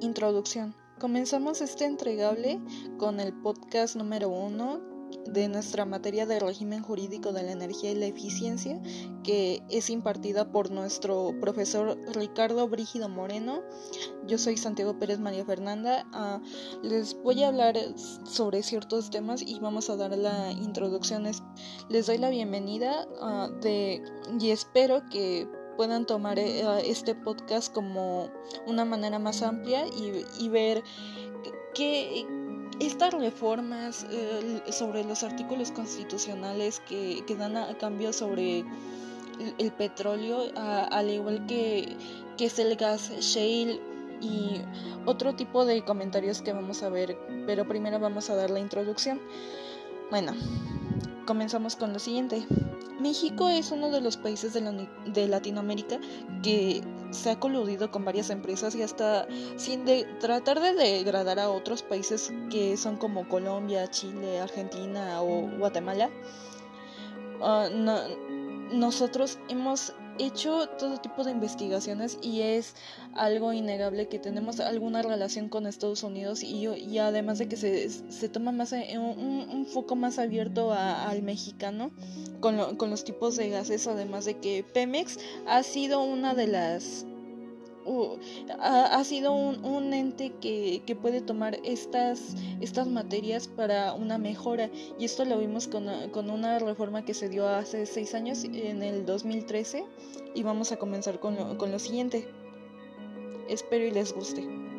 Introducción. Comenzamos este entregable con el podcast número uno de nuestra materia de régimen jurídico de la energía y la eficiencia, que es impartida por nuestro profesor Ricardo Brígido Moreno. Yo soy Santiago Pérez María Fernanda. Ah, les voy a hablar sobre ciertos temas y vamos a dar la introducción. Les doy la bienvenida ah, y espero que puedan tomar eh, este podcast como una manera más amplia y, ver que estas reformas eh, sobre los artículos constitucionales que, dan a cambio sobre el, petróleo, al igual que, que es el gas shale y otro tipo de comentarios que vamos a ver, pero primero vamos a dar la introducción. Bueno, comenzamos con lo siguiente. México es uno de los países de, Latinoamérica que se ha coludido con varias empresas y hasta sin tratar de degradar a otros países que son como Colombia, Chile, Argentina o Guatemala. Ah, nosotros hemos hecho todo tipo de investigaciones y es algo innegable que tenemos alguna relación con Estados Unidos y, y además de que se, se toma más eh, un, un, foco más abierto al mexicano con, con los tipos de gases, además de que Pemex ha sido una de las ha, sido un, ente que, puede tomar estas, estas materias para una mejora. Y esto lo vimos con, una reforma que se dio hace seis años en el 2013 y vamos a comenzar con lo, con lo siguiente. Espero y les guste